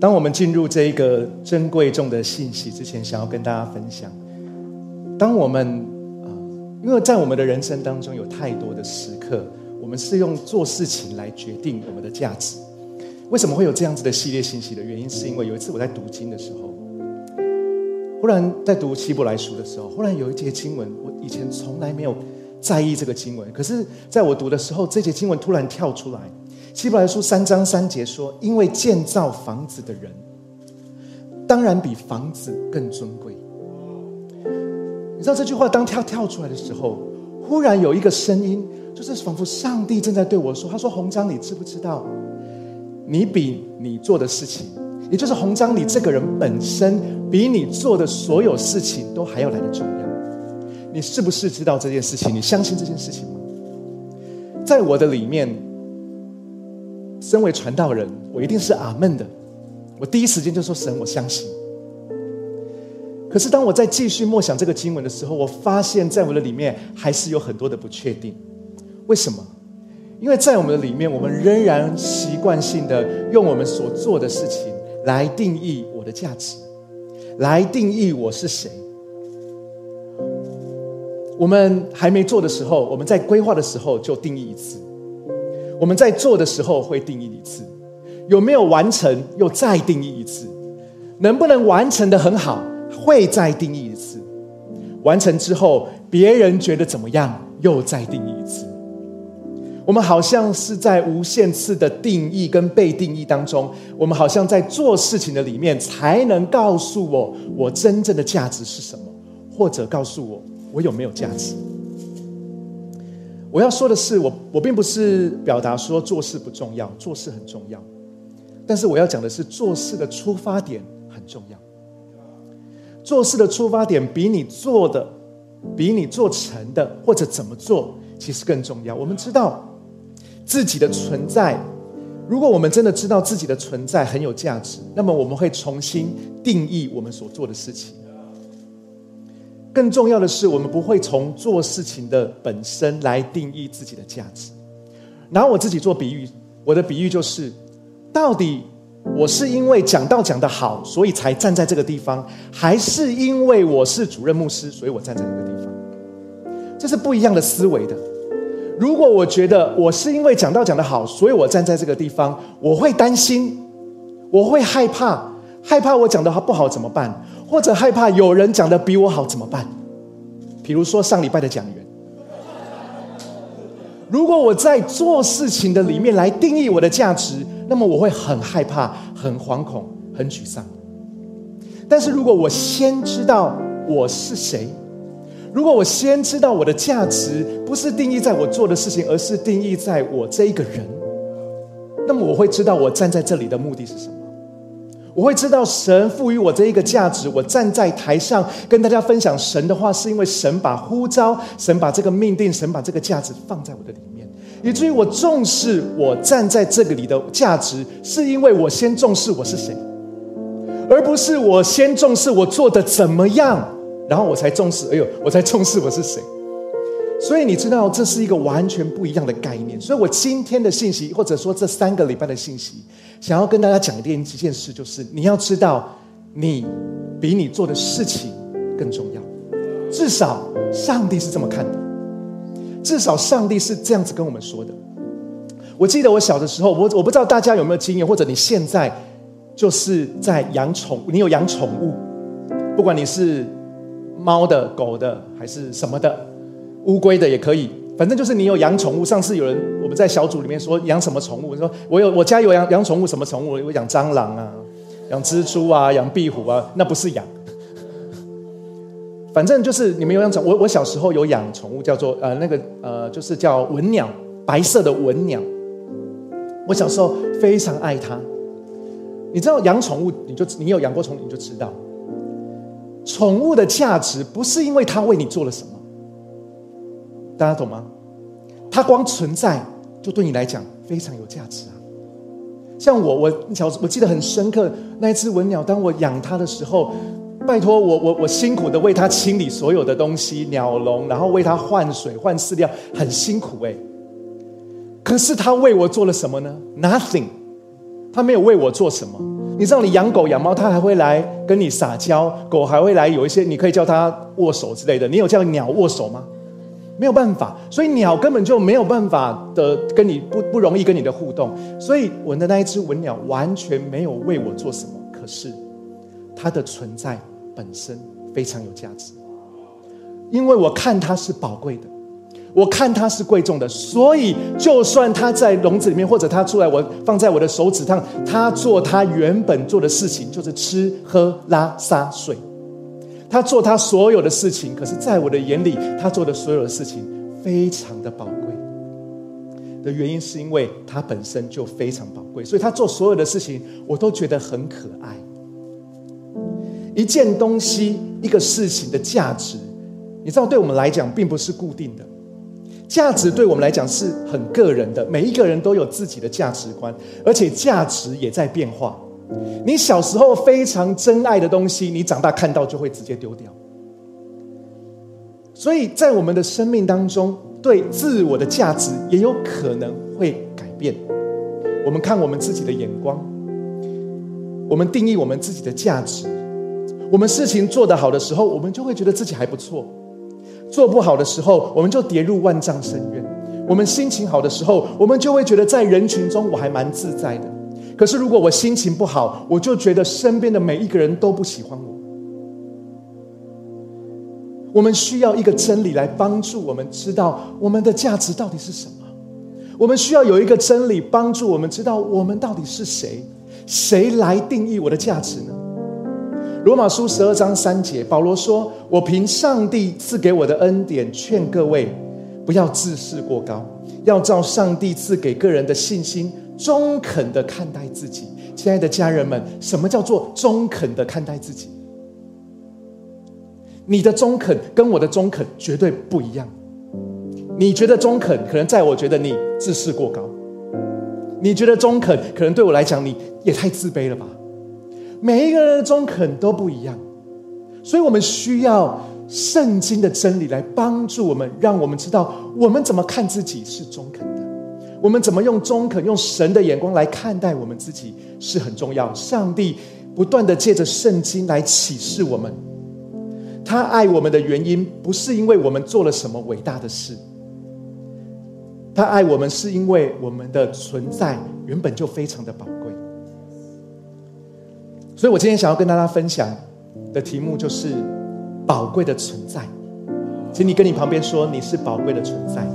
当我们进入这一个珍贵重的信息之前，想要跟大家分享，当我们啊，因为在我们的人生当中有太多的时刻，我们是用做事情来决定我们的价值。为什么会有这样子的系列信息的原因，是因为有一次我在读经的时候，忽然在读希伯来书的时候，忽然有一节经文，我以前从来没有在意这个经文，可是在我读的时候，这节经文突然跳出来。希伯来书三章三节说：“因为建造房子的人，当然比房子更尊贵。”你知道这句话当跳跳出来的时候，忽然有一个声音，就是仿佛上帝正在对我说：“他说，红章，你知不知道，你比你做的事情，也就是红章，你这个人本身，比你做的所有事情都还要来的重要。你是不是知道这件事情？你相信这件事情吗？在我的里面。”身为传道人，我一定是阿门的。我第一时间就说：“神，我相信。”可是当我在继续默想这个经文的时候，我发现在我的里面还是有很多的不确定。为什么？因为在我们的里面，我们仍然习惯性的用我们所做的事情来定义我的价值，来定义我是谁。我们还没做的时候，我们在规划的时候就定义一次。我们在做的时候会定义一次，有没有完成又再定义一次，能不能完成的很好会再定义一次，完成之后别人觉得怎么样又再定义一次。我们好像是在无限次的定义跟被定义当中，我们好像在做事情的里面才能告诉我我真正的价值是什么，或者告诉我我有没有价值。我要说的是，我我并不是表达说做事不重要，做事很重要。但是我要讲的是，做事的出发点很重要。做事的出发点比你做的、比你做成的或者怎么做，其实更重要。我们知道自己的存在，如果我们真的知道自己的存在很有价值，那么我们会重新定义我们所做的事情。更重要的是，我们不会从做事情的本身来定义自己的价值。拿我自己做比喻，我的比喻就是：到底我是因为讲道讲得好，所以才站在这个地方，还是因为我是主任牧师，所以我站在这个地方？这是不一样的思维的。如果我觉得我是因为讲道讲得好，所以我站在这个地方，我会担心，我会害怕，害怕我讲的不好怎么办？或者害怕有人讲的比我好怎么办？比如说上礼拜的讲员，如果我在做事情的里面来定义我的价值，那么我会很害怕、很惶恐、很沮丧。但是如果我先知道我是谁，如果我先知道我的价值不是定义在我做的事情，而是定义在我这一个人，那么我会知道我站在这里的目的是什么。我会知道神赋予我这一个价值。我站在台上跟大家分享神的话，是因为神把呼召、神把这个命定、神把这个价值放在我的里面，以至于我重视我站在这个里的价值，是因为我先重视我是谁，而不是我先重视我做的怎么样，然后我才重视。哎呦，我才重视我是谁。所以你知道，这是一个完全不一样的概念。所以我今天的信息，或者说这三个礼拜的信息。想要跟大家讲的一件事，就是你要知道，你比你做的事情更重要。至少上帝是这么看的，至少上帝是这样子跟我们说的。我记得我小的时候，我我不知道大家有没有经验，或者你现在就是在养宠，你有养宠物，不管你是猫的、狗的还是什么的，乌龟的也可以。反正就是你有养宠物。上次有人我们在小组里面说养什么宠物，说我有我家有养养宠物，什么宠物？我养蟑螂啊，养蜘蛛啊，养壁虎啊，那不是养。反正就是你们有养宠，我我小时候有养宠物，叫做呃那个呃就是叫文鸟，白色的文鸟。我小时候非常爱它。你知道养宠物，你就你有养过宠物，你就知道，宠物的价值不是因为它为你做了什么。大家懂吗？它光存在就对你来讲非常有价值啊！像我，我小我记得很深刻，那一只文鸟，当我养它的时候，拜托我，我我辛苦的为它清理所有的东西，鸟笼，然后为它换水、换饲料，很辛苦哎。可是它为我做了什么呢？Nothing，他没有为我做什么。你知道，你养狗养猫，它还会来跟你撒娇，狗还会来有一些，你可以叫它握手之类的。你有叫鸟握手吗？没有办法，所以鸟根本就没有办法的跟你不不容易跟你的互动。所以我的那一只文鸟完全没有为我做什么，可是它的存在本身非常有价值，因为我看它是宝贵的。我看它是贵重的，所以就算它在笼子里面，或者它出来，我放在我的手指上，它做它原本做的事情，就是吃喝拉撒睡。他做他所有的事情，可是在我的眼里，他做的所有的事情非常的宝贵。的原因是因为他本身就非常宝贵，所以他做所有的事情，我都觉得很可爱。一件东西，一个事情的价值，你知道，对我们来讲，并不是固定的。价值对我们来讲是很个人的，每一个人都有自己的价值观，而且价值也在变化。你小时候非常珍爱的东西，你长大看到就会直接丢掉。所以在我们的生命当中，对自我的价值也有可能会改变。我们看我们自己的眼光，我们定义我们自己的价值。我们事情做得好的时候，我们就会觉得自己还不错。做不好的时候，我们就跌入万丈深渊；我们心情好的时候，我们就会觉得在人群中我还蛮自在的。可是如果我心情不好，我就觉得身边的每一个人都不喜欢我。我们需要一个真理来帮助我们知道我们的价值到底是什么。我们需要有一个真理帮助我们知道我们到底是谁，谁来定义我的价值呢？罗马书十二章三节，保罗说：“我凭上帝赐给我的恩典，劝各位不要自视过高，要照上帝赐给个人的信心，中肯的看待自己。”亲爱的家人们，什么叫做中肯的看待自己？你的中肯跟我的中肯绝对不一样。你觉得中肯，可能在我觉得你自视过高；你觉得中肯，可能对我来讲你也太自卑了吧。每一个人的中肯都不一样，所以我们需要圣经的真理来帮助我们，让我们知道我们怎么看自己是中肯的，我们怎么用中肯、用神的眼光来看待我们自己是很重要。上帝不断的借着圣经来启示我们，他爱我们的原因不是因为我们做了什么伟大的事，他爱我们是因为我们的存在原本就非常的宝贵。所以，我今天想要跟大家分享的题目就是“宝贵的存在”。请你跟你旁边说：“你是宝贵的存在。”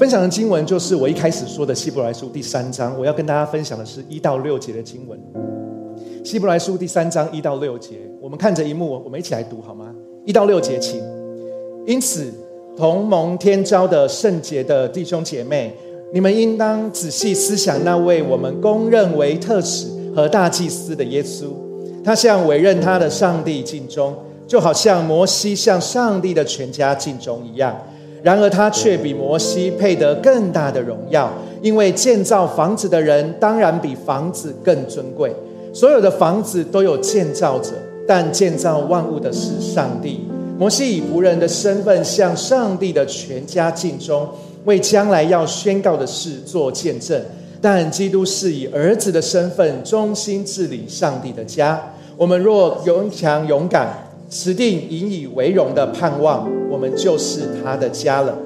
分享的经文就是我一开始说的《希伯来书》第三章。我要跟大家分享的是一到六节的经文，《希伯来书》第三章一到六节。我们看着一幕，我们一起来读好吗？一到六节，请。因此，同盟天召的圣洁的弟兄姐妹。你们应当仔细思想那位我们公认为特使和大祭司的耶稣，他向委任他的上帝尽忠，就好像摩西向上帝的全家尽忠一样。然而他却比摩西配得更大的荣耀，因为建造房子的人当然比房子更尊贵。所有的房子都有建造者，但建造万物的是上帝。摩西以仆人的身份向上帝的全家尽忠。为将来要宣告的事做见证，但基督是以儿子的身份忠心治理上帝的家。我们若勇强勇敢，持定引以为荣的盼望，我们就是他的家了。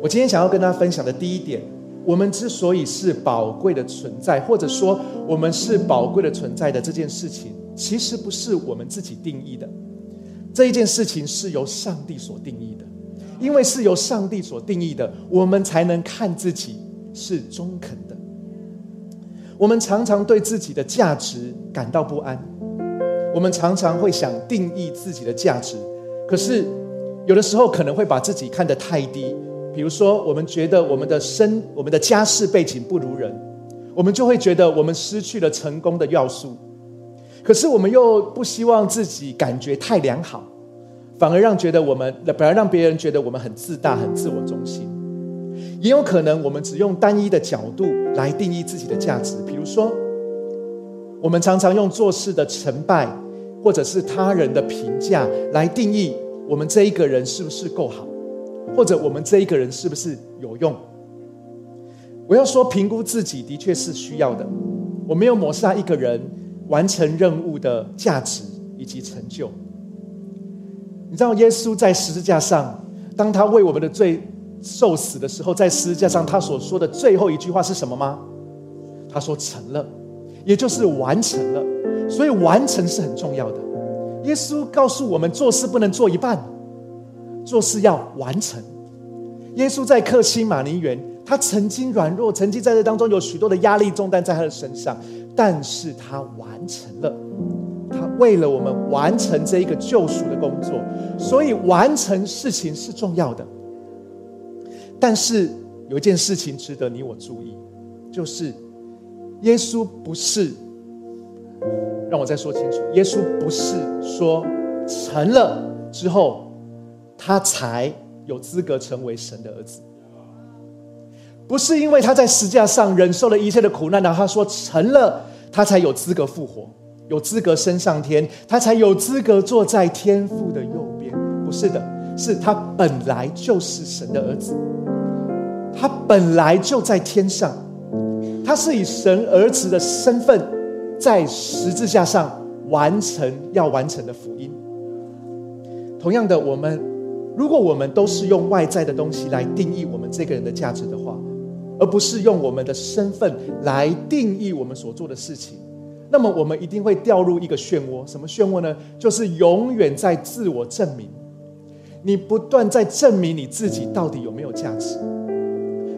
我今天想要跟大家分享的第一点，我们之所以是宝贵的存在，或者说我们是宝贵的存在的这件事情，其实不是我们自己定义的，这一件事情是由上帝所定义的。因为是由上帝所定义的，我们才能看自己是中肯的。我们常常对自己的价值感到不安，我们常常会想定义自己的价值，可是有的时候可能会把自己看得太低。比如说，我们觉得我们的身、我们的家世背景不如人，我们就会觉得我们失去了成功的要素。可是我们又不希望自己感觉太良好。反而让觉得我们，反而让别人觉得我们很自大、很自我中心。也有可能我们只用单一的角度来定义自己的价值，比如说，我们常常用做事的成败，或者是他人的评价来定义我们这一个人是不是够好，或者我们这一个人是不是有用。我要说，评估自己的确是需要的。我没有抹杀一个人完成任务的价值以及成就。你知道，耶稣在十字架上，当他为我们的罪受死的时候，在十字架上他所说的最后一句话是什么吗？他说：“成了。”也就是完成了。所以，完成是很重要的。耶稣告诉我们，做事不能做一半，做事要完成。耶稣在克西马尼园。他曾经软弱，曾经在这当中有许多的压力重担在他的身上，但是他完成了。他为了我们完成这一个救赎的工作，所以完成事情是重要的。但是有一件事情值得你我注意，就是耶稣不是让我再说清楚，耶稣不是说成了之后，他才有资格成为神的儿子。不是因为他在石架上忍受了一切的苦难，然后他说成了，他才有资格复活，有资格升上天，他才有资格坐在天父的右边。不是的，是他本来就是神的儿子，他本来就在天上，他是以神儿子的身份在十字架上完成要完成的福音。同样的，我们如果我们都是用外在的东西来定义我们这个人的价值的话，而不是用我们的身份来定义我们所做的事情，那么我们一定会掉入一个漩涡。什么漩涡呢？就是永远在自我证明，你不断在证明你自己到底有没有价值，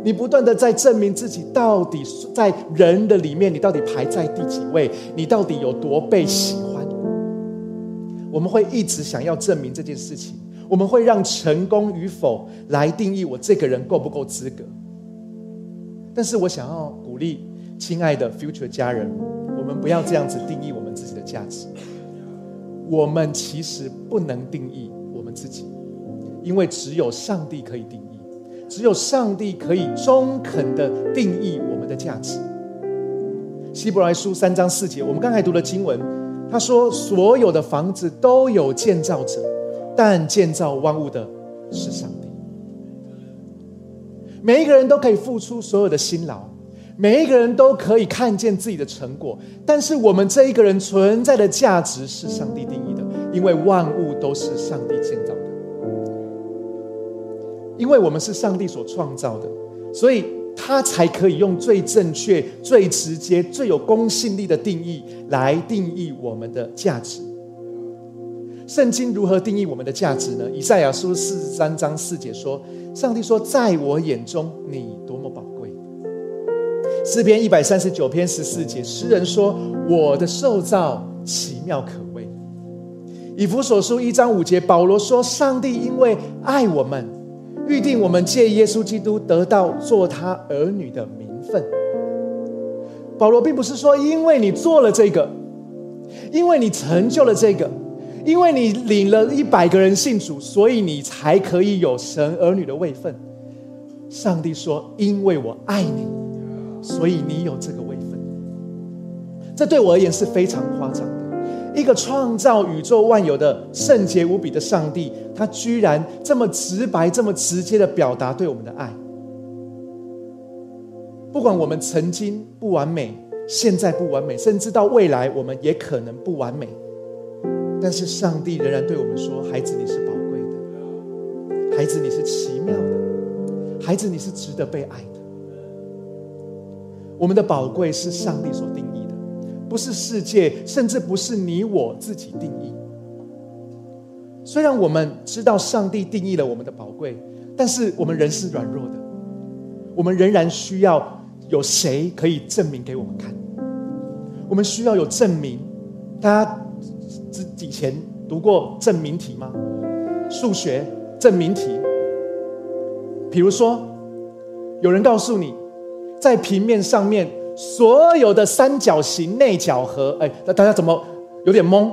你不断的在证明自己到底在人的里面，你到底排在第几位，你到底有多被喜欢。我们会一直想要证明这件事情，我们会让成功与否来定义我这个人够不够资格。但是我想要鼓励亲爱的 future 家人，我们不要这样子定义我们自己的价值。我们其实不能定义我们自己，因为只有上帝可以定义，只有上帝可以中肯的定义我们的价值。希伯来书三章四节，我们刚才读的经文，他说：所有的房子都有建造者，但建造万物的是上帝。每一个人都可以付出所有的辛劳，每一个人都可以看见自己的成果，但是我们这一个人存在的价值是上帝定义的，因为万物都是上帝建造，因为我们是上帝所创造的，所以他才可以用最正确、最直接、最有公信力的定义来定义我们的价值。圣经如何定义我们的价值呢？以赛亚书四十三章四节说。上帝说：“在我眼中，你多么宝贵。”诗篇一百三十九篇十四节，诗人说：“我的受造奇妙可畏。”以弗所书一章五节，保罗说：“上帝因为爱我们，预定我们借耶稣基督得到做他儿女的名分。”保罗并不是说，因为你做了这个，因为你成就了这个。因为你领了一百个人信主，所以你才可以有神儿女的位分。上帝说：“因为我爱你，所以你有这个位分。”这对我而言是非常夸张的。一个创造宇宙万有的圣洁无比的上帝，他居然这么直白、这么直接的表达对我们的爱。不管我们曾经不完美，现在不完美，甚至到未来我们也可能不完美。但是上帝仍然对我们说：“孩子，你是宝贵的；孩子，你是奇妙的；孩子，你是值得被爱的。”我们的宝贵是上帝所定义的，不是世界，甚至不是你我自己定义。虽然我们知道上帝定义了我们的宝贵，但是我们人是软弱的，我们仍然需要有谁可以证明给我们看。我们需要有证明，大家。之以前读过证明题吗？数学证明题，比如说，有人告诉你，在平面上面所有的三角形内角和，哎，那大家怎么有点懵？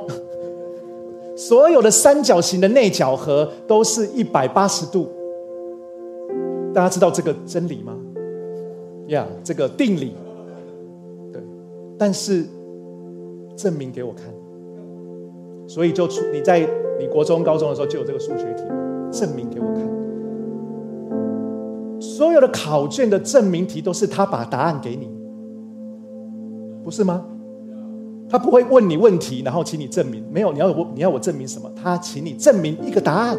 所有的三角形的内角和都是一百八十度，大家知道这个真理吗？呀，这个定理，对，但是证明给我看。所以就出你在你国中、高中的时候就有这个数学题，证明给我看。所有的考卷的证明题都是他把答案给你，不是吗？他不会问你问题，然后请你证明。没有，你要我你要我证明什么？他请你证明一个答案。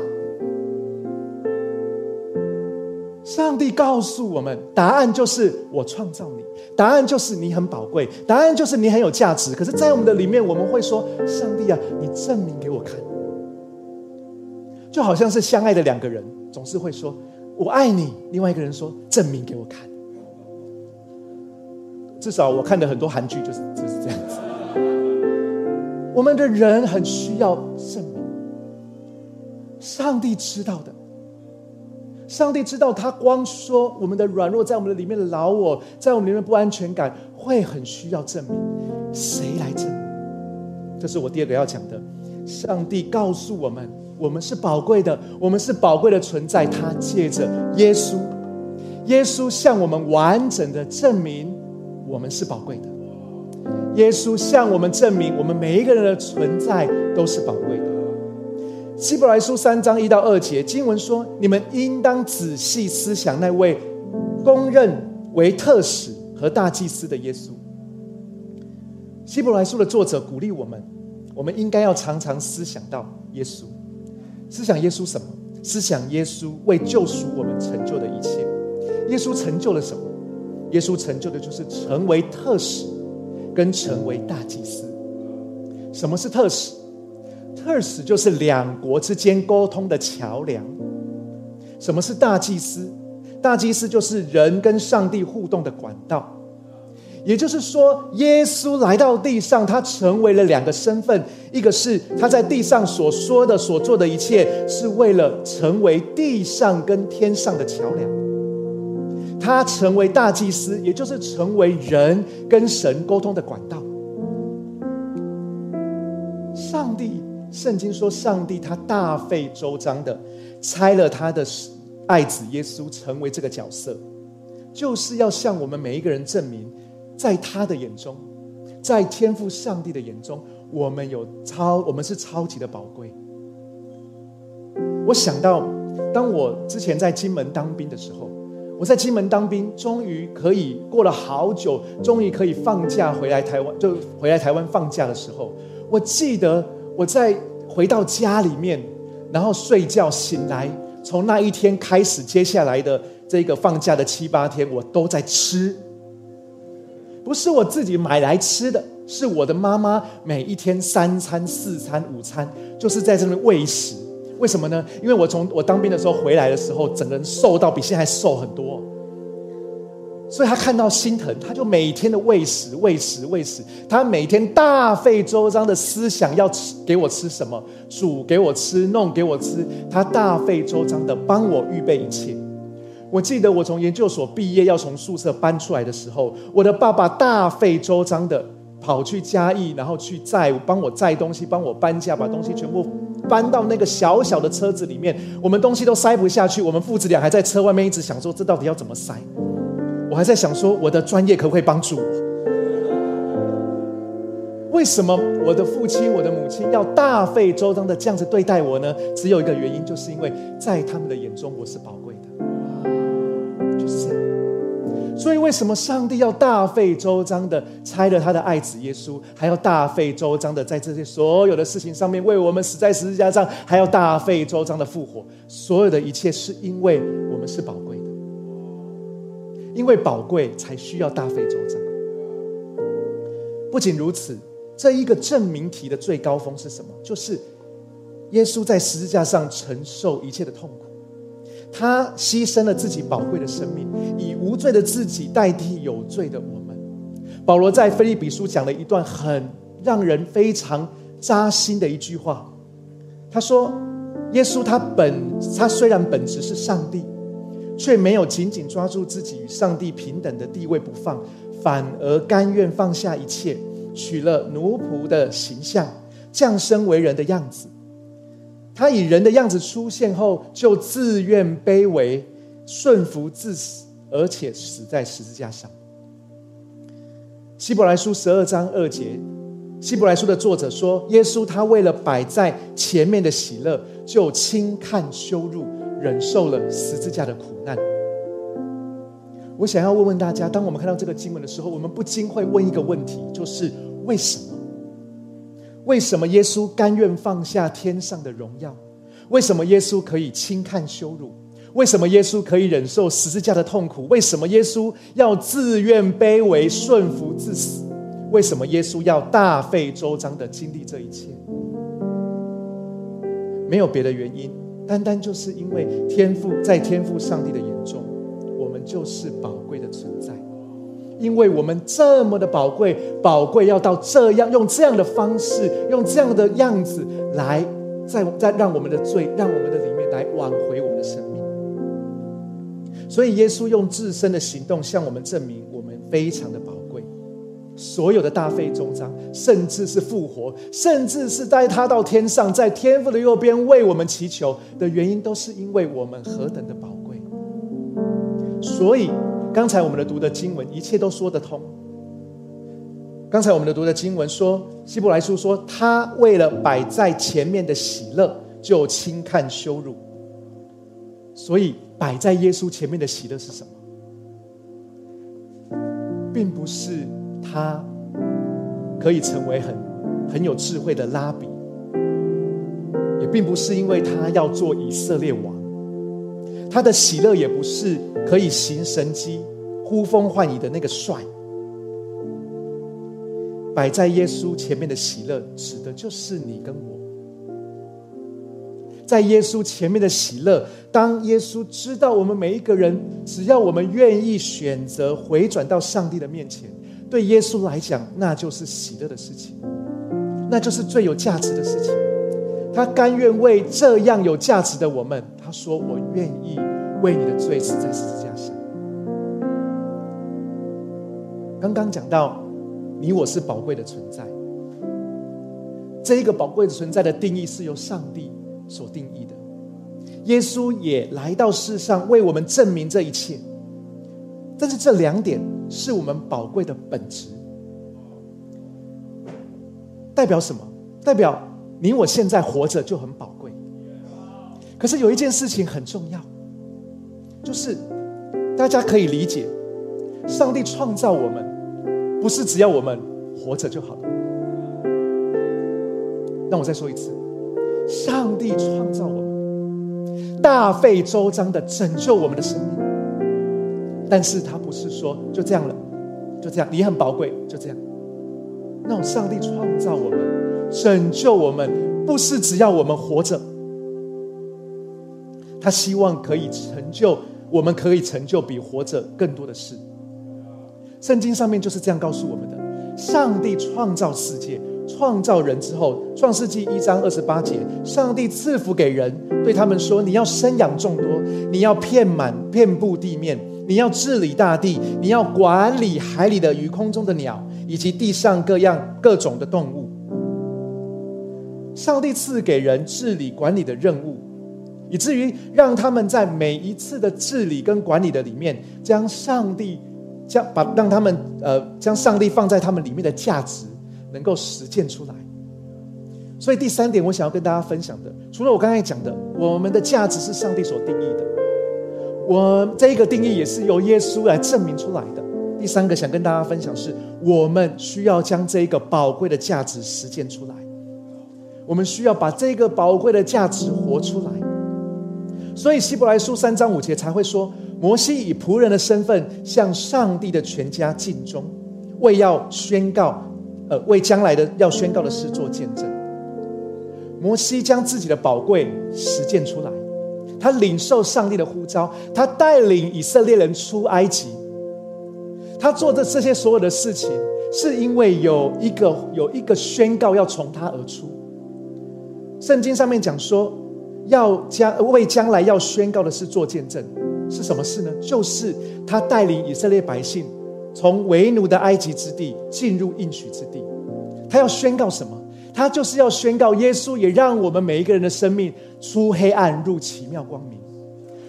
上帝告诉我们，答案就是我创造你，答案就是你很宝贵，答案就是你很有价值。可是，在我们的里面，我们会说：“上帝啊，你证明给我看。”就好像是相爱的两个人，总是会说：“我爱你。”另外一个人说：“证明给我看。”至少我看的很多韩剧就是就是。我们的人很需要证明，上帝知道的。上帝知道，他光说我们的软弱，在我们的里面的老我，在我们里面不安全感，会很需要证明。谁来证明？这是我第二个要讲的。上帝告诉我们，我们是宝贵的，我们是宝贵的存在。他借着耶稣，耶稣向我们完整的证明，我们是宝贵的。耶稣向我们证明，我们每一个人的存在都是宝贵的。希伯来书三章一到二节经文说：“你们应当仔细思想那位公认为特使和大祭司的耶稣。”希伯来书的作者鼓励我们，我们应该要常常思想到耶稣，思想耶稣什么？思想耶稣为救赎我们成就的一切。耶稣成就了什么？耶稣成就的就是成为特使，跟成为大祭司。什么是特使？特使就是两国之间沟通的桥梁。什么是大祭司？大祭司就是人跟上帝互动的管道。也就是说，耶稣来到地上，他成为了两个身份：一个是他在地上所说的、所做的一切，是为了成为地上跟天上的桥梁；他成为大祭司，也就是成为人跟神沟通的管道。上帝。圣经说，上帝他大费周章的拆了他的爱子耶稣，成为这个角色，就是要向我们每一个人证明，在他的眼中，在天父上帝的眼中，我们有超，我们是超级的宝贵。我想到，当我之前在金门当兵的时候，我在金门当兵，终于可以过了好久，终于可以放假回来台湾，就回来台湾放假的时候，我记得。我在回到家里面，然后睡觉醒来，从那一天开始，接下来的这个放假的七八天，我都在吃。不是我自己买来吃的，是我的妈妈每一天三餐、四餐、午餐，就是在这边喂食。为什么呢？因为我从我当兵的时候回来的时候，整个人瘦到比现在瘦很多。所以他看到心疼，他就每天的喂食、喂食、喂食。他每天大费周章的思想要吃给我吃什么，煮给我吃，弄给我吃。他大费周章的帮我预备一切。我记得我从研究所毕业要从宿舍搬出来的时候，我的爸爸大费周章的跑去嘉义，然后去载帮我载东西，帮我搬家，把东西全部搬到那个小小的车子里面。我们东西都塞不下去，我们父子俩还在车外面一直想说，这到底要怎么塞？我还在想说，我的专业可不可以帮助我？为什么我的父亲、我的母亲要大费周章的这样子对待我呢？只有一个原因，就是因为在他们的眼中我是宝贵的，就是这样。所以，为什么上帝要大费周章的拆了他的爱子耶稣，还要大费周章的在这些所有的事情上面为我们死在十字架上，还要大费周章的复活？所有的一切是因为我们是宝贵的。因为宝贵，才需要大费周章。不仅如此，这一个证明题的最高峰是什么？就是耶稣在十字架上承受一切的痛苦，他牺牲了自己宝贵的生命，以无罪的自己代替有罪的我们。保罗在菲利比书讲了一段很让人非常扎心的一句话，他说：“耶稣他本他虽然本质是上帝。”却没有紧紧抓住自己与上帝平等的地位不放，反而甘愿放下一切，取了奴仆的形象，降生为人的样子。他以人的样子出现后，就自愿卑微，顺服至死，而且死在十字架上。希伯来书十二章二节，希伯来书的作者说：“耶稣他为了摆在前面的喜乐，就轻看羞辱。”忍受了十字架的苦难，我想要问问大家：当我们看到这个经文的时候，我们不禁会问一个问题，就是为什么？为什么耶稣甘愿放下天上的荣耀？为什么耶稣可以轻看羞辱？为什么耶稣可以忍受十字架的痛苦？为什么耶稣要自愿卑微顺服至死？为什么耶稣要大费周章的经历这一切？没有别的原因，单单就是因为天赋在天赋上帝的眼中，我们就是宝贵的存在。因为我们这么的宝贵，宝贵要到这样用这样的方式，用这样的样子来，再再让我们的罪，让我们的里面来挽回我们的生命。所以耶稣用自身的行动向我们证明，我们非常的宝贵。所有的大费周章，甚至是复活，甚至是带他到天上，在天父的右边为我们祈求的原因，都是因为我们何等的宝贵。所以。刚才我们的读的经文，一切都说得通。刚才我们的读的经文说，希伯来书说，他为了摆在前面的喜乐，就轻看羞辱。所以，摆在耶稣前面的喜乐是什么？并不是他可以成为很很有智慧的拉比，也并不是因为他要做以色列王。他的喜乐也不是可以行神迹、呼风唤雨的那个帅。摆在耶稣前面的喜乐，指的就是你跟我。在耶稣前面的喜乐，当耶稣知道我们每一个人，只要我们愿意选择回转到上帝的面前，对耶稣来讲，那就是喜乐的事情，那就是最有价值的事情。他甘愿为这样有价值的我们。他说：“我愿意为你的罪死在十字架上。”刚刚讲到，你我是宝贵的存在。这一个宝贵的存在的定义是由上帝所定义的。耶稣也来到世上为我们证明这一切。但是这两点是我们宝贵的本质，代表什么？代表你我现在活着就很宝贵。可是有一件事情很重要，就是大家可以理解，上帝创造我们，不是只要我们活着就好了。让我再说一次，上帝创造我们，大费周章的拯救我们的生命，但是他不是说就这样了，就这样，你很宝贵，就这样。那种上帝创造我们，拯救我们，不是只要我们活着。他希望可以成就，我们可以成就比活着更多的事。圣经上面就是这样告诉我们的：上帝创造世界、创造人之后，《创世纪》一章二十八节，上帝赐福给人，对他们说：“你要生养众多，你要遍满遍布地面，你要治理大地，你要管理海里的鱼、空中的鸟，以及地上各样各种的动物。”上帝赐给人治理管理的任务。以至于让他们在每一次的治理跟管理的里面，将上帝将把让他们呃将上帝放在他们里面的价值能够实践出来。所以第三点，我想要跟大家分享的，除了我刚才讲的，我们的价值是上帝所定义的，我这一个定义也是由耶稣来证明出来的。第三个想跟大家分享是，我们需要将这一个宝贵的价值实践出来，我们需要把这个宝贵的价值活出来。所以希伯来书三章五节才会说，摩西以仆人的身份向上帝的全家尽忠，为要宣告，呃，为将来的要宣告的事做见证。摩西将自己的宝贵实践出来，他领受上帝的呼召，他带领以色列人出埃及，他做的这些所有的事情，是因为有一个有一个宣告要从他而出。圣经上面讲说。要将为将来要宣告的事做见证，是什么事呢？就是他带领以色列百姓从为奴的埃及之地进入应许之地。他要宣告什么？他就是要宣告耶稣也让我们每一个人的生命出黑暗入奇妙光明。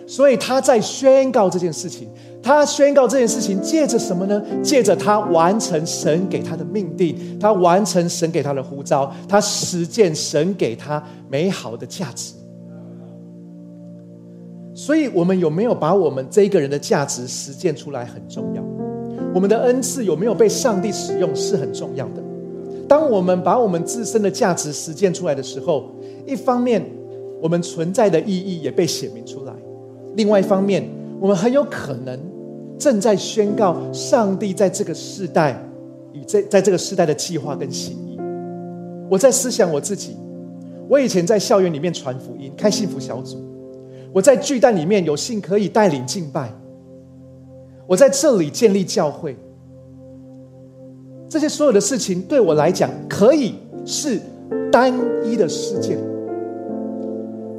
所以他在宣告这件事情。他宣告这件事情，借着什么呢？借着他完成神给他的命定，他完成神给他的呼召，他实践神给他美好的价值。所以，我们有没有把我们这一个人的价值实践出来很重要。我们的恩赐有没有被上帝使用是很重要的。当我们把我们自身的价值实践出来的时候，一方面我们存在的意义也被显明出来；另外一方面，我们很有可能正在宣告上帝在这个时代与在在这个时代的计划跟心意。我在思想我自己，我以前在校园里面传福音、开幸福小组，我在巨蛋里面有幸可以带领敬拜，我在这里建立教会，这些所有的事情对我来讲可以是单一的事件。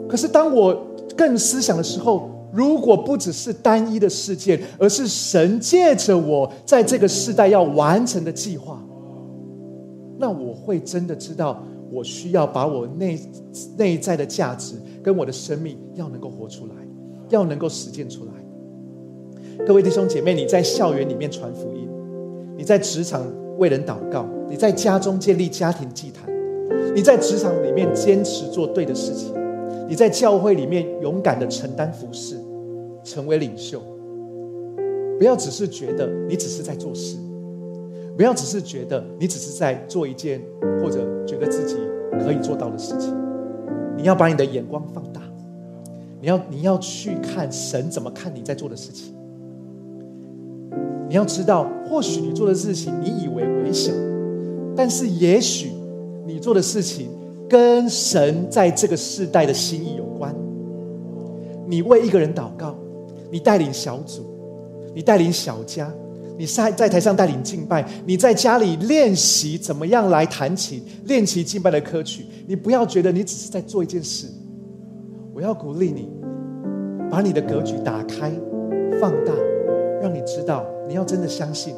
可是当我更思想的时候，如果不只是单一的事件，而是神借着我在这个世代要完成的计划。那我会真的知道，我需要把我内内在的价值跟我的生命要能够活出来，要能够实践出来。各位弟兄姐妹，你在校园里面传福音，你在职场为人祷告，你在家中建立家庭祭坛，你在职场里面坚持做对的事情，你在教会里面勇敢的承担服饰，成为领袖。不要只是觉得你只是在做事。不要只是觉得你只是在做一件，或者觉得自己可以做到的事情。你要把你的眼光放大，你要你要去看神怎么看你在做的事情。你要知道，或许你做的事情你以为微小，但是也许你做的事情跟神在这个世代的心意有关。你为一个人祷告，你带领小组，你带领小家。你在在台上带领敬拜，你在家里练习怎么样来弹琴，练习敬拜的歌曲。你不要觉得你只是在做一件事，我要鼓励你，把你的格局打开、放大，让你知道，你要真的相信，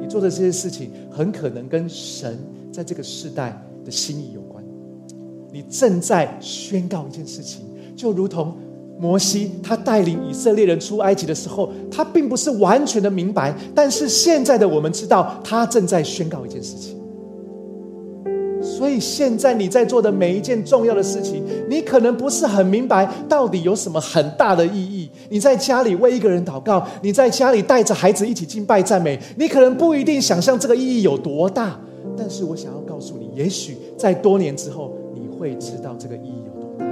你做的这些事情很可能跟神在这个时代的心意有关。你正在宣告一件事情，就如同。摩西他带领以色列人出埃及的时候，他并不是完全的明白，但是现在的我们知道，他正在宣告一件事情。所以现在你在做的每一件重要的事情，你可能不是很明白到底有什么很大的意义。你在家里为一个人祷告，你在家里带着孩子一起敬拜赞美，你可能不一定想象这个意义有多大。但是我想要告诉你，也许在多年之后，会知道这个意义有多大。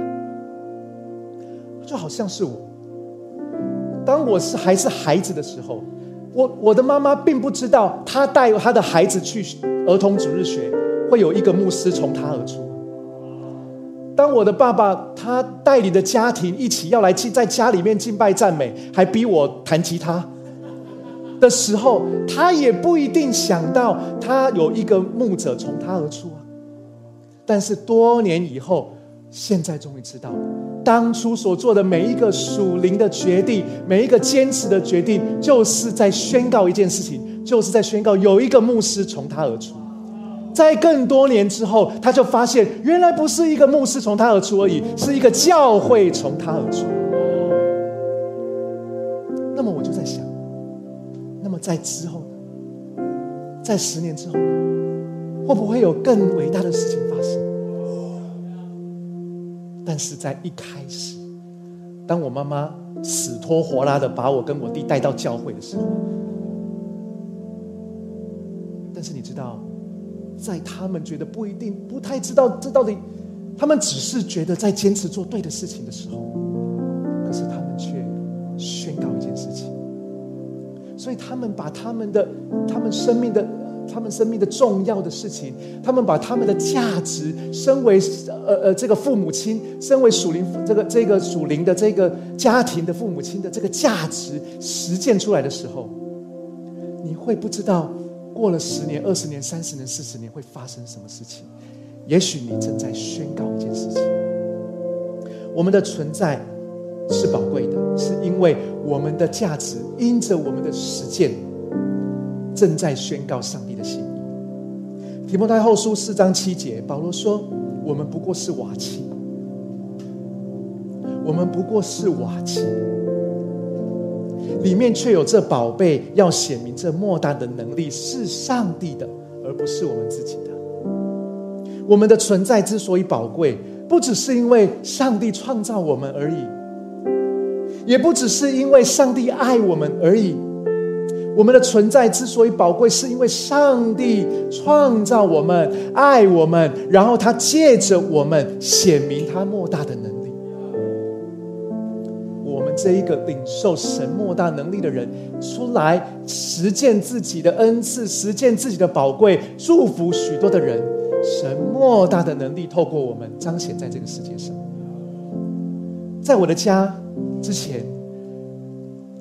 就好像是我，当我是还是孩子的时候，我我的妈妈并不知道，她带她的孩子去儿童主日学，会有一个牧师从他而出。当我的爸爸他带领的家庭一起要来敬在家里面敬拜赞美，还逼我弹吉他的时候，他也不一定想到他有一个牧者从他而出啊。但是多年以后，现在终于知道了。当初所做的每一个属灵的决定，每一个坚持的决定，就是在宣告一件事情，就是在宣告有一个牧师从他而出。在更多年之后，他就发现，原来不是一个牧师从他而出而已，是一个教会从他而出。那么我就在想，那么在之后，在十年之后，会不会有更伟大的事情发生？但是在一开始，当我妈妈死拖活拉的把我跟我弟带到教会的时候，但是你知道，在他们觉得不一定、不太知道这到底，他们只是觉得在坚持做对的事情的时候，可是他们却宣告一件事情，所以他们把他们的、他们生命的。他们生命的重要的事情，他们把他们的价值，身为呃呃这个父母亲，身为属灵这个这个属灵的这个家庭的父母亲的这个价值实践出来的时候，你会不知道过了十年、二十年、三十年、四十年会发生什么事情。也许你正在宣告一件事情：我们的存在是宝贵的，是因为我们的价值因着我们的实践。正在宣告上帝的心。提摩太后书四章七节，保罗说：“我们不过是瓦器，我们不过是瓦器，里面却有这宝贝，要显明这莫大的能力是上帝的，而不是我们自己的。我们的存在之所以宝贵，不只是因为上帝创造我们而已，也不只是因为上帝爱我们而已。我们的存在之所以宝贵，是因为上帝创造我们、爱我们，然后他借着我们显明他莫大的能力。我们这一个领受神莫大能力的人，出来实践自己的恩赐，实践自己的宝贵，祝福许多的人。神莫大的能力透过我们彰显在这个世界上。在我的家之前。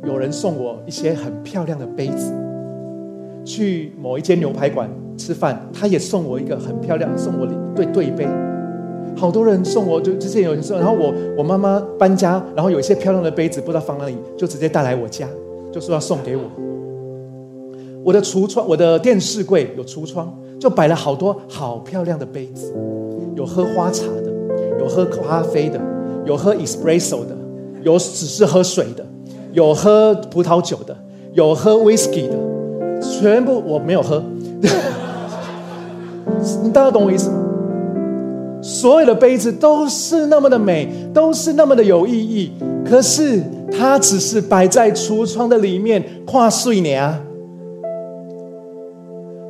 有人送我一些很漂亮的杯子，去某一间牛排馆吃饭，他也送我一个很漂亮，送我一对对杯。好多人送我，就之前有人送，然后我我妈妈搬家，然后有一些漂亮的杯子不知道放哪里，就直接带来我家，就说要送给我。我的橱窗，我的电视柜有橱窗，就摆了好多好漂亮的杯子，有喝花茶的，有喝咖啡的，有喝 espresso 的，有只是喝水的。有喝葡萄酒的，有喝 whisky 的，全部我没有喝。你大家懂我意思吗？所有的杯子都是那么的美，都是那么的有意义，可是它只是摆在橱窗的里面跨岁年。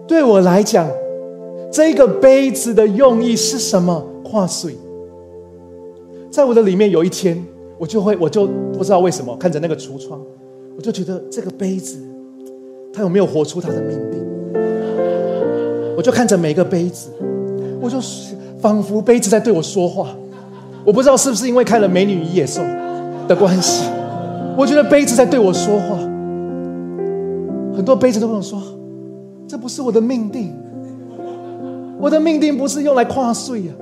对我来讲，这个杯子的用意是什么？跨岁，在我的里面有一天。我就会，我就不知道为什么看着那个橱窗，我就觉得这个杯子，它有没有活出它的命定？我就看着每个杯子，我就仿佛杯子在对我说话。我不知道是不是因为看了《美女与野兽》的关系，我觉得杯子在对我说话。很多杯子都跟我说：“这不是我的命定，我的命定不是用来跨岁呀。”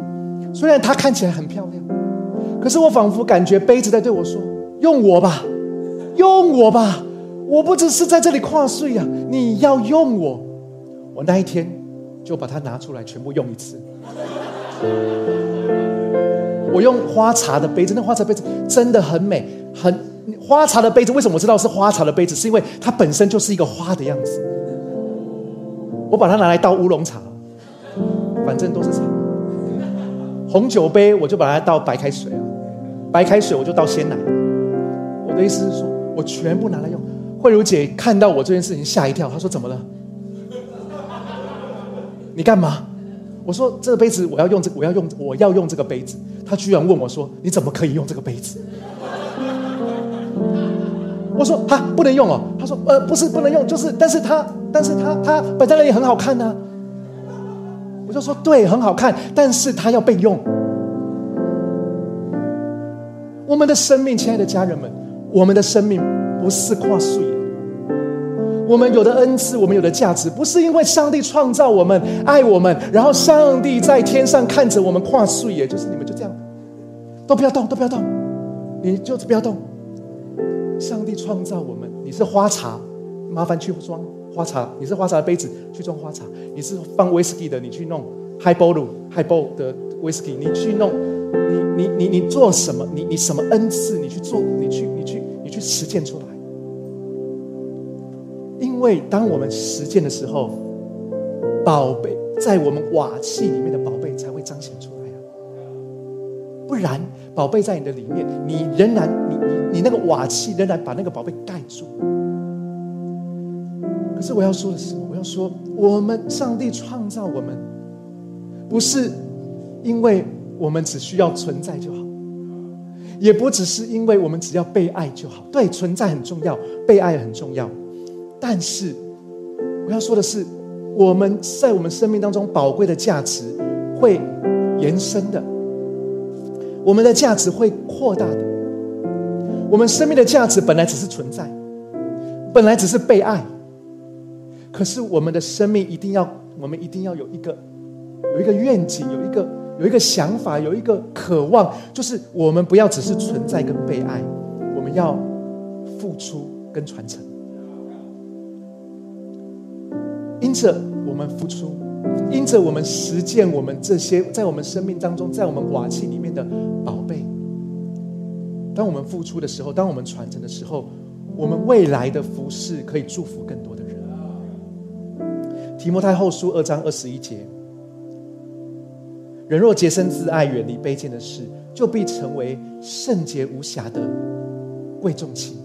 虽然它看起来很漂亮。可是我仿佛感觉杯子在对我说：“用我吧，用我吧，我不只是在这里跨岁呀，你要用我。”我那一天就把它拿出来全部用一次。我用花茶的杯子，那花茶杯子真的很美，很花茶的杯子。为什么我知道是花茶的杯子？是因为它本身就是一个花的样子。我把它拿来倒乌龙茶，反正都是茶。红酒杯我就把它倒白开水啊。白开水我就倒鲜奶，我的意思是说，我全部拿来用。慧茹姐看到我这件事情吓一跳，她说：“怎么了？你干嘛？”我说：“这个杯子我要用，这我要用，我要用这个杯子。”她居然问我说：“你怎么可以用这个杯子？”我说：“哈，不能用哦。”她说：“呃，不是不能用，就是，但是它，但是它，它摆在那里很好看呢。”我就说：“对，很好看，但是它要备用。”我们的生命，亲爱的家人们，我们的生命不是跨岁。我们有的恩赐，我们有的价值，不是因为上帝创造我们、爱我们，然后上帝在天上看着我们跨岁，也就是你们就这样，都不要动，都不要动，你就不要动。上帝创造我们，你是花茶，麻烦去装花茶；你是花茶的杯子，去装花茶；你是放威士忌的，你去弄 high ball high ball 的威士忌，你去弄。你你你你做什么？你你什么恩赐？你去做，你去你去你去实践出来。因为当我们实践的时候，宝贝在我们瓦器里面的宝贝才会彰显出来啊！不然，宝贝在你的里面，你仍然你你你那个瓦器仍然把那个宝贝盖住。可是我要说的是，我要说，我们上帝创造我们，不是因为。我们只需要存在就好，也不只是因为我们只要被爱就好。对，存在很重要，被爱很重要。但是我要说的是，我们在我们生命当中宝贵的价值会延伸的，我们的价值会扩大的。我们生命的价值本来只是存在，本来只是被爱，可是我们的生命一定要，我们一定要有一个有一个愿景，有一个。有一个想法，有一个渴望，就是我们不要只是存在跟被爱，我们要付出跟传承。因着我们付出，因着我们实践，我们这些在我们生命当中，在我们瓦器里面的宝贝，当我们付出的时候，当我们传承的时候，我们未来的服饰可以祝福更多的人。提摩太后书二章二十一节。人若洁身自爱，远离卑贱的事，就必成为圣洁无瑕的贵重器。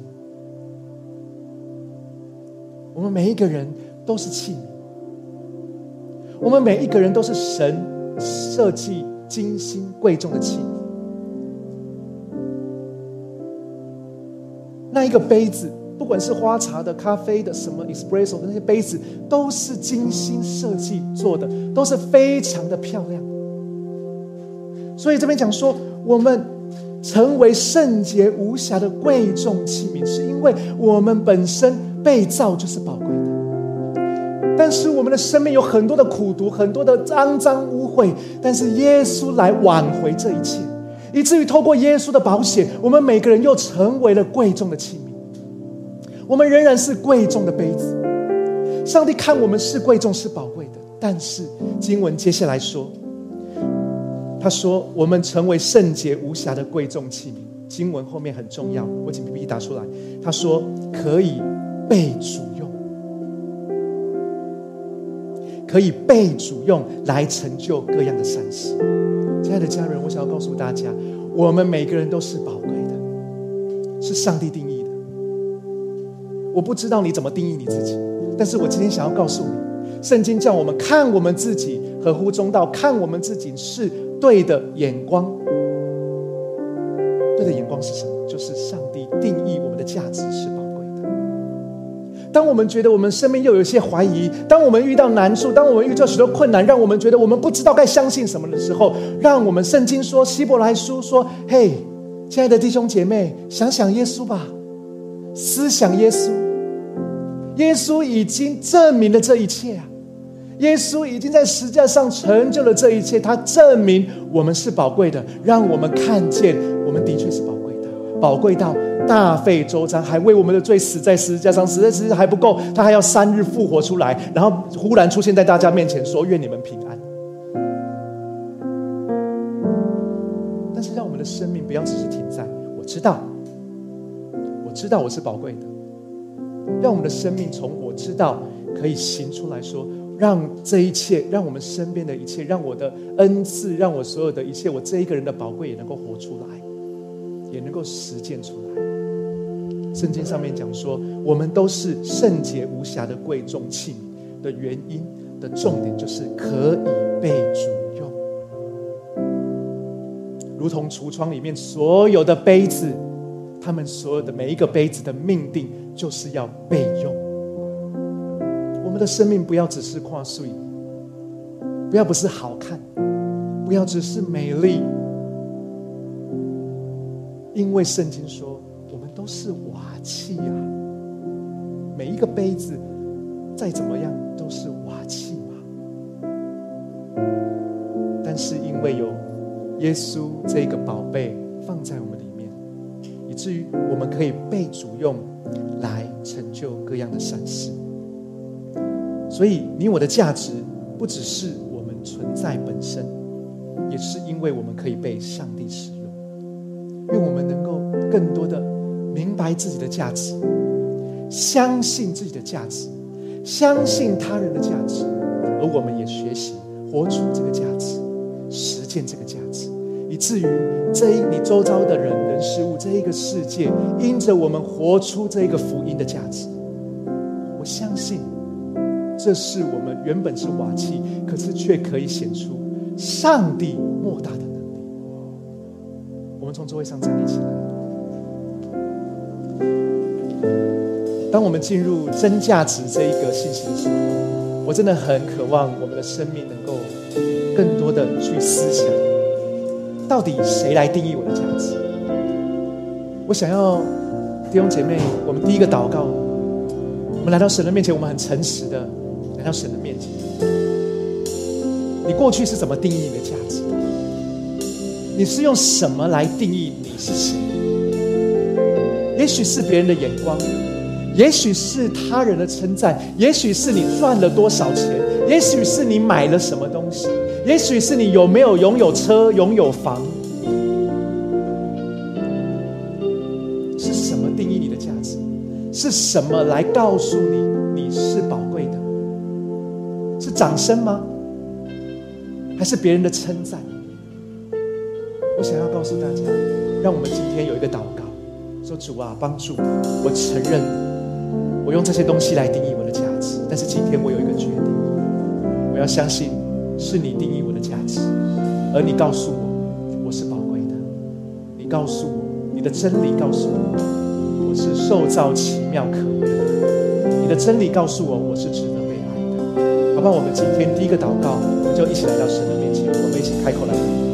我们每一个人都是器皿。我们每一个人都是神设计精心贵重的器皿。那一个杯子，不管是花茶的、咖啡的、什么 espresso 的那些杯子，都是精心设计做的，都是非常的漂亮。所以这边讲说，我们成为圣洁无瑕的贵重器皿，是因为我们本身被造就是宝贵的。但是我们的生命有很多的苦毒，很多的肮脏污秽。但是耶稣来挽回这一切，以至于透过耶稣的保险，我们每个人又成为了贵重的器皿。我们仍然是贵重的杯子。上帝看我们是贵重、是宝贵的。但是经文接下来说，他说我们成为圣洁无瑕的贵重器皿。经文后面很重要，我请 PPT 打出来。他说可以被主用。可以被主用来成就各样的善事，亲爱的家人，我想要告诉大家，我们每个人都是宝贵的，是上帝定义的。我不知道你怎么定义你自己，但是我今天想要告诉你，圣经叫我们看我们自己合乎中道，看我们自己是对的眼光。对的眼光是什么？就是上帝定义我们的价值是宝贵的。当我们觉得我们生命又有一些怀疑，当我们遇到难处，当我们遇到许多困难，让我们觉得我们不知道该相信什么的时候，让我们圣经说希伯来书说：“嘿，亲爱的弟兄姐妹，想想耶稣吧，思想耶稣，耶稣已经证明了这一切啊！耶稣已经在十字架上成就了这一切，他证明我们是宝贵的，让我们看见我们的确是宝贵的，宝贵到。”大费周章，还为我们的罪死在十字架上，死在十字架还不够，他还要三日复活出来，然后忽然出现在大家面前，说：“愿你们平安。”但是，让我们的生命不要只是停在“我知道，我知道我是宝贵的”，让我们的生命从“我知道”可以行出来说：“让这一切，让我们身边的一切，让我的恩赐，让我所有的一切，我这一个人的宝贵也能够活出来，也能够实践出来。”圣经上面讲说，我们都是圣洁无瑕的贵重器皿的原因的重点，就是可以被主用，如同橱窗里面所有的杯子，他们所有的每一个杯子的命定，就是要备用。我们的生命不要只是跨岁，不要不是好看，不要只是美丽，因为圣经说，我们都是瓦。器啊，每一个杯子再怎么样都是瓦器嘛。但是因为有耶稣这个宝贝放在我们里面，以至于我们可以被主用来成就各样的善事。所以你我的价值不只是我们存在本身，也是因为我们可以被上帝使用，愿我们能够更多的。明白自己的价值，相信自己的价值，相信他人的价值，而我们也学习活出这个价值，实践这个价值，以至于这一你周遭的人人事物这一个世界，因着我们活出这一个福音的价值，我相信，这是我们原本是瓦器，可是却可以显出上帝莫大的能力。我们从座位上站立起来。当我们进入真价值这一个信息的时候，我真的很渴望我们的生命能够更多的去思想，到底谁来定义我的价值？我想要弟兄姐妹，我们第一个祷告，我们来到神的面前，我们很诚实的到神的面前。你过去是怎么定义你的价值？你是用什么来定义你是谁？也许是别人的眼光，也许是他人的称赞，也许是你赚了多少钱，也许是你买了什么东西，也许是你有没有拥有车、拥有房。是什么定义你的价值？是什么来告诉你？掌声吗？还是别人的称赞？我想要告诉大家，让我们今天有一个祷告。说主啊，帮助我承认，我用这些东西来定义我的价值。但是今天我有一个决定，我要相信是你定义我的价值，而你告诉我我是宝贵的。你告诉我你的真理，告诉我我是受造奇妙可畏的。你的真理告诉我我是值得那。我们今天第一个祷告，我们就一起来到神的面前，我们一起开口来。